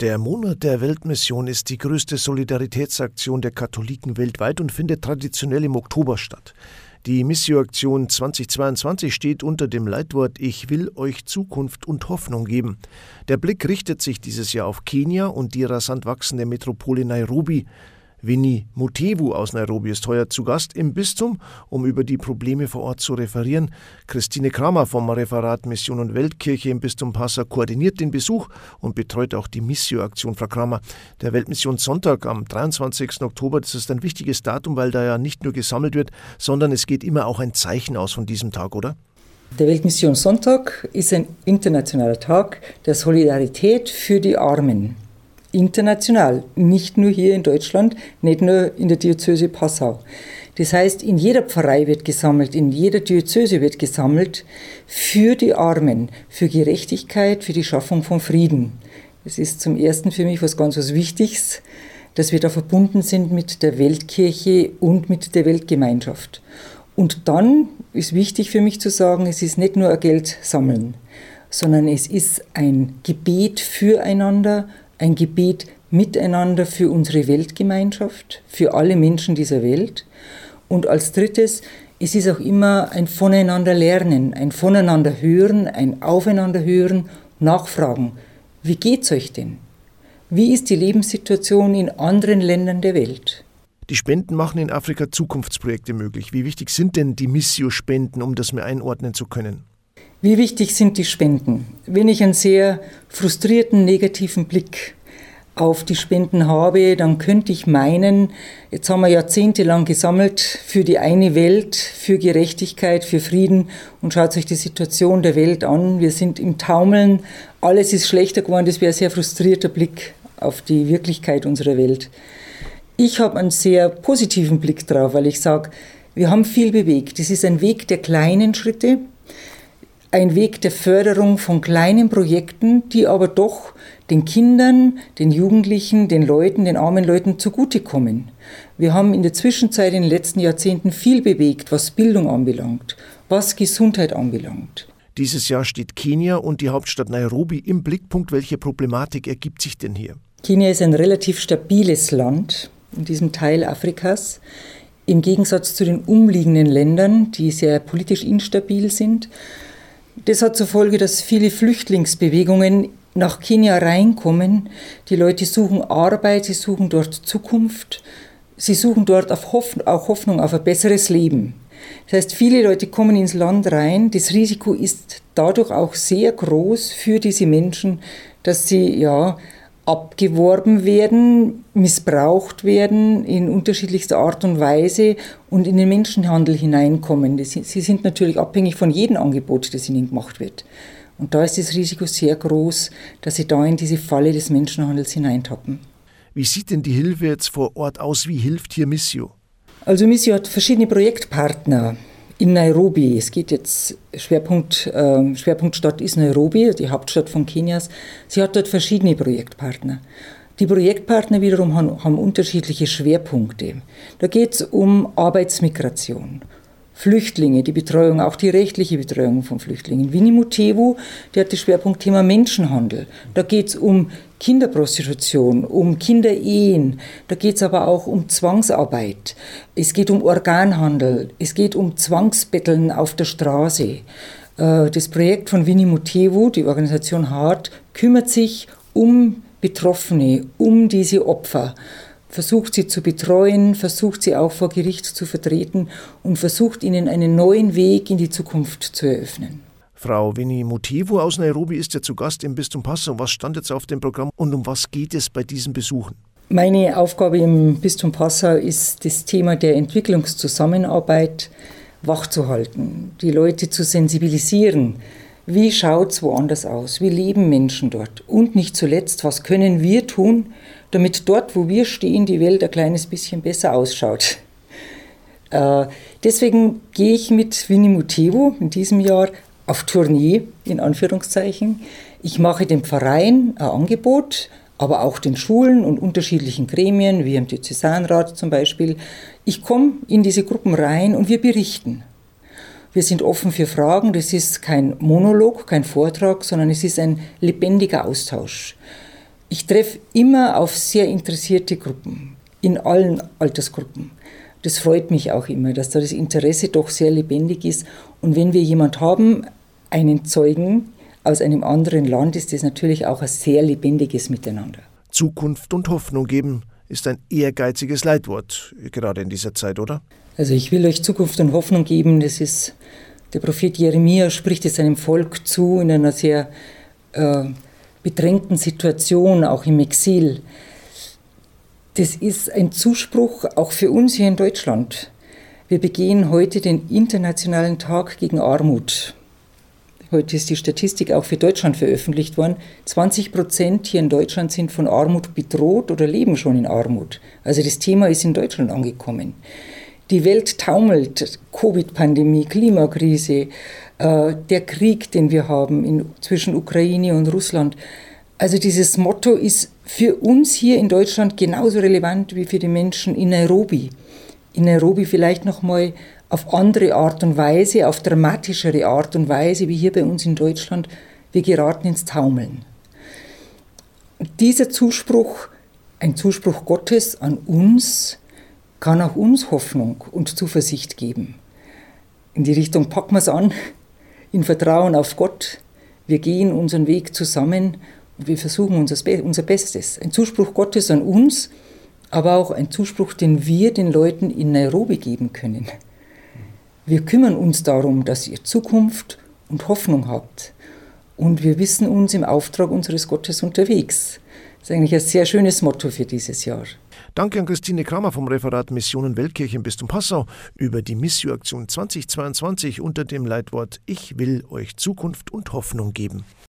Der Monat der Weltmission ist die größte Solidaritätsaktion der Katholiken weltweit und findet traditionell im Oktober statt. Die Missio-Aktion 2022 steht unter dem Leitwort Ich will euch Zukunft und Hoffnung geben. Der Blick richtet sich dieses Jahr auf Kenia und die rasant wachsende Metropole Nairobi. Winnie Mutevu aus Nairobi ist heuer zu Gast im Bistum, um über die Probleme vor Ort zu referieren. Christine Kramer vom Referat Mission und Weltkirche im Bistum Passau koordiniert den Besuch und betreut auch die Missio-Aktion. Frau Kramer, der Weltmissionssonntag am 23. Oktober, das ist ein wichtiges Datum, weil da ja nicht nur gesammelt wird, sondern es geht immer auch ein Zeichen aus von diesem Tag, oder? Der Weltmissionssonntag ist ein internationaler Tag der Solidarität für die Armen international, nicht nur hier in Deutschland, nicht nur in der Diözese Passau. Das heißt, in jeder Pfarrei wird gesammelt, in jeder Diözese wird gesammelt für die Armen, für Gerechtigkeit, für die Schaffung von Frieden. Das ist zum Ersten für mich was ganz was Wichtiges, dass wir da verbunden sind mit der Weltkirche und mit der Weltgemeinschaft. Und dann ist wichtig für mich zu sagen, es ist nicht nur ein Geld sammeln, sondern es ist ein Gebet füreinander, ein Gebet miteinander für unsere Weltgemeinschaft, für alle Menschen dieser Welt. Und als drittes, es ist auch immer ein Voneinander lernen, ein Voneinander hören, ein Aufeinander hören, nachfragen. Wie geht's euch denn? Wie ist die Lebenssituation in anderen Ländern der Welt? Die Spenden machen in Afrika Zukunftsprojekte möglich. Wie wichtig sind denn die Missio-Spenden, um das mir einordnen zu können? Wie wichtig sind die Spenden? Wenn ich einen sehr frustrierten, negativen Blick auf die Spenden habe, dann könnte ich meinen, jetzt haben wir jahrzehntelang gesammelt für die eine Welt, für Gerechtigkeit, für Frieden und schaut euch die Situation der Welt an. Wir sind im Taumeln, alles ist schlechter geworden, das wäre ein sehr frustrierter Blick auf die Wirklichkeit unserer Welt. Ich habe einen sehr positiven Blick drauf, weil ich sage, wir haben viel bewegt. Es ist ein Weg der kleinen Schritte, ein Weg der Förderung von kleinen Projekten, die aber doch den Kindern, den Jugendlichen, den Leuten, den armen Leuten zugutekommen. Wir haben in der Zwischenzeit in den letzten Jahrzehnten viel bewegt, was Bildung anbelangt, was Gesundheit anbelangt. Dieses Jahr steht Kenia und die Hauptstadt Nairobi im Blickpunkt. Welche Problematik ergibt sich denn hier? Kenia ist ein relativ stabiles Land in diesem Teil Afrikas. Im Gegensatz zu den umliegenden Ländern, die sehr politisch instabil sind. Das hat zur Folge, dass viele Flüchtlingsbewegungen nach Kenia reinkommen. Die Leute suchen Arbeit, sie suchen dort Zukunft, sie suchen dort auch Hoffnung auf ein besseres Leben. Das heißt, viele Leute kommen ins Land rein. Das Risiko ist dadurch auch sehr groß für diese Menschen, dass sie ja abgeworben werden, missbraucht werden in unterschiedlichster Art und Weise und in den Menschenhandel hineinkommen. Sie sind natürlich abhängig von jedem Angebot, das ihnen gemacht wird. Und da ist das Risiko sehr groß, dass sie da in diese Falle des Menschenhandels hineintappen. Wie sieht denn die Hilfe jetzt vor Ort aus? Wie hilft hier Missio? Also Missio hat verschiedene Projektpartner in Nairobi. Es geht jetzt, Schwerpunkt, äh, Schwerpunktstadt ist Nairobi, die Hauptstadt von Kenias. Sie hat dort verschiedene Projektpartner. Die Projektpartner wiederum haben, haben unterschiedliche Schwerpunkte. Da geht es um Arbeitsmigration, Flüchtlinge, die Betreuung, auch die rechtliche Betreuung von Flüchtlingen. Winnie Mutevu, der hat das Schwerpunktthema Menschenhandel. Da geht es um Kinderprostitution, um Kinderehen, da geht es aber auch um Zwangsarbeit. Es geht um Organhandel, es geht um Zwangsbetteln auf der Straße. Äh, das Projekt von Winnie Mutevu, die Organisation HART, kümmert sich um Betroffene, um diese Opfer versucht sie zu betreuen, versucht sie auch vor Gericht zu vertreten und versucht ihnen einen neuen Weg in die Zukunft zu eröffnen. Frau Winnie Motivo aus Nairobi ist ja zu Gast im Bistum Passau. Was stand jetzt auf dem Programm und um was geht es bei diesen Besuchen? Meine Aufgabe im Bistum Passau ist das Thema der Entwicklungszusammenarbeit wachzuhalten, die Leute zu sensibilisieren. Wie schaut es woanders aus? Wie leben Menschen dort? Und nicht zuletzt, was können wir tun, damit dort, wo wir stehen, die Welt ein kleines bisschen besser ausschaut. Äh, deswegen gehe ich mit Winnie Mutevo in diesem Jahr auf Tournee, in Anführungszeichen. Ich mache dem Verein ein Angebot, aber auch den Schulen und unterschiedlichen Gremien, wie im Diözesanrat zum Beispiel. Ich komme in diese Gruppen rein und wir berichten. Wir sind offen für Fragen. Das ist kein Monolog, kein Vortrag, sondern es ist ein lebendiger Austausch. Ich treffe immer auf sehr interessierte Gruppen, in allen Altersgruppen. Das freut mich auch immer, dass da das Interesse doch sehr lebendig ist. Und wenn wir jemand haben, einen Zeugen aus einem anderen Land, ist das natürlich auch ein sehr lebendiges Miteinander. Zukunft und Hoffnung geben ist ein ehrgeiziges Leitwort, gerade in dieser Zeit, oder? Also ich will euch Zukunft und Hoffnung geben. Das ist, der Prophet Jeremia spricht es seinem Volk zu in einer sehr äh, bedrängten Situation, auch im Exil. Das ist ein Zuspruch auch für uns hier in Deutschland. Wir begehen heute den Internationalen Tag gegen Armut. Heute ist die Statistik auch für Deutschland veröffentlicht worden. 20 Prozent hier in Deutschland sind von Armut bedroht oder leben schon in Armut. Also das Thema ist in Deutschland angekommen. Die Welt taumelt, Covid-Pandemie, Klimakrise, äh, der Krieg, den wir haben zwischen Ukraine und Russland. Also dieses Motto ist für uns hier in Deutschland genauso relevant wie für die Menschen in Nairobi. In Nairobi vielleicht noch mal auf andere Art und Weise, auf dramatischere Art und Weise wie hier bei uns in Deutschland. Wir geraten ins Taumeln. Dieser Zuspruch, ein Zuspruch Gottes an uns, kann auch uns Hoffnung und Zuversicht geben. In die Richtung packen wir es an, in Vertrauen auf Gott. Wir gehen unseren Weg zusammen wir versuchen unser Bestes. Ein Zuspruch Gottes an uns, aber auch ein Zuspruch, den wir den Leuten in Nairobi geben können. Wir kümmern uns darum, dass ihr Zukunft und Hoffnung habt. Und wir wissen uns im Auftrag unseres Gottes unterwegs. Das ist eigentlich ein sehr schönes Motto für dieses Jahr. Danke an Christine Kramer vom Referat Missionen Weltkirche im Bistum Passau über die Missio-Aktion 2022 unter dem Leitwort Ich will euch Zukunft und Hoffnung geben.